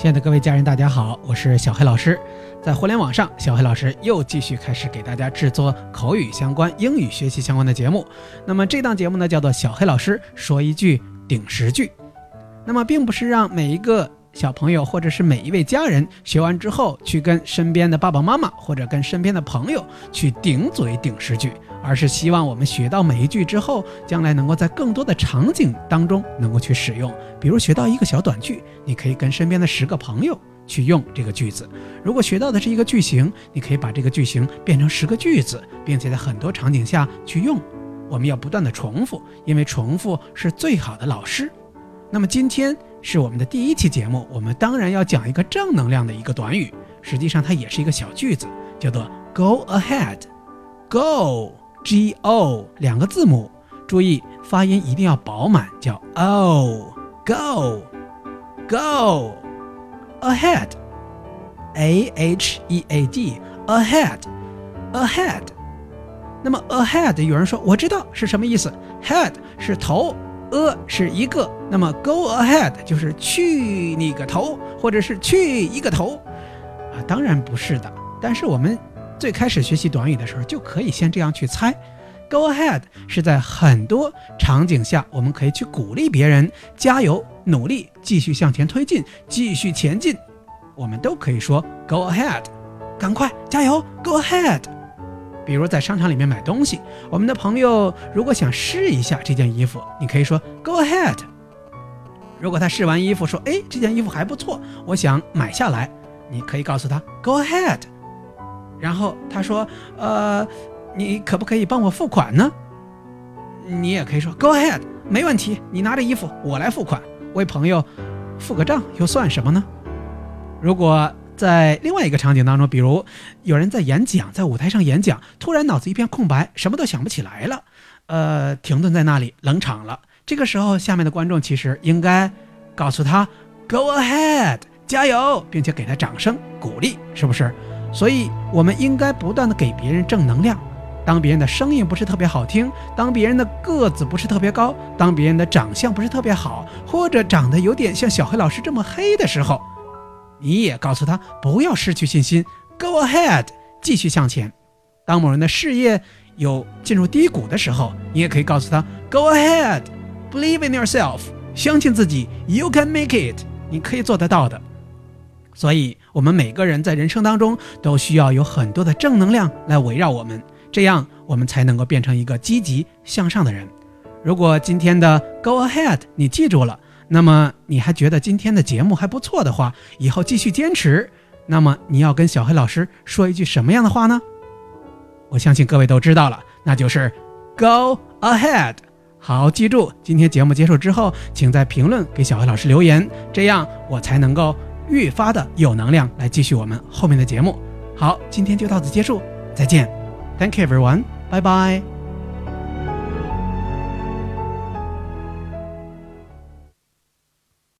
亲爱的各位家人，大家好，我是小黑老师。在互联网上，小黑老师又继续开始给大家制作口语相关、英语学习相关的节目。那么这档节目呢，叫做小黑老师说一句顶十句。那么并不是让每一个小朋友或者是每一位家人学完之后去跟身边的爸爸妈妈或者跟身边的朋友去顶嘴顶十句。而是希望我们学到每一句之后，将来能够在更多的场景当中能够去使用。比如学到一个小短句，你可以跟身边的十个朋友去用这个句子；如果学到的是一个句型，你可以把这个句型变成十个句子，并且在很多场景下去用。我们要不断的重复，因为重复是最好的老师。那么今天是我们的第一期节目，我们当然要讲一个正能量的一个短语，实际上它也是一个小句子，叫做 “Go ahead”，Go。G O 两个字母，注意发音一定要饱满，叫 O Go Go Ahead A H E A D Ahead Ahead。那么 Ahead 有人说我知道是什么意思，Head 是头，A 是一个，那么 Go Ahead 就是去你个头，或者是去一个头啊？当然不是的，但是我们。最开始学习短语的时候，就可以先这样去猜。Go ahead 是在很多场景下，我们可以去鼓励别人加油、努力、继续向前推进、继续前进。我们都可以说 Go ahead，赶快加油！Go ahead。比如在商场里面买东西，我们的朋友如果想试一下这件衣服，你可以说 Go ahead。如果他试完衣服说：“哎，这件衣服还不错，我想买下来。”你可以告诉他 Go ahead。然后他说：“呃，你可不可以帮我付款呢？”你也可以说 “Go ahead，没问题，你拿着衣服，我来付款，为朋友付个账又算什么呢？”如果在另外一个场景当中，比如有人在演讲，在舞台上演讲，突然脑子一片空白，什么都想不起来了，呃，停顿在那里，冷场了。这个时候，下面的观众其实应该告诉他 “Go ahead，加油”，并且给他掌声鼓励，是不是？所以，我们应该不断的给别人正能量。当别人的声音不是特别好听，当别人的个子不是特别高，当别人的长相不是特别好，或者长得有点像小黑老师这么黑的时候，你也告诉他不要失去信心，Go ahead，继续向前。当某人的事业有进入低谷的时候，你也可以告诉他，Go ahead，believe in yourself，相信自己，You can make it，你可以做得到的。所以，我们每个人在人生当中都需要有很多的正能量来围绕我们，这样我们才能够变成一个积极向上的人。如果今天的 Go ahead 你记住了，那么你还觉得今天的节目还不错的话，以后继续坚持。那么你要跟小黑老师说一句什么样的话呢？我相信各位都知道了，那就是 Go ahead。好，记住，今天节目结束之后，请在评论给小黑老师留言，这样我才能够。愈发的有能量来继续我们后面的节目。好，今天就到此结束，再见，Thank you everyone，拜拜。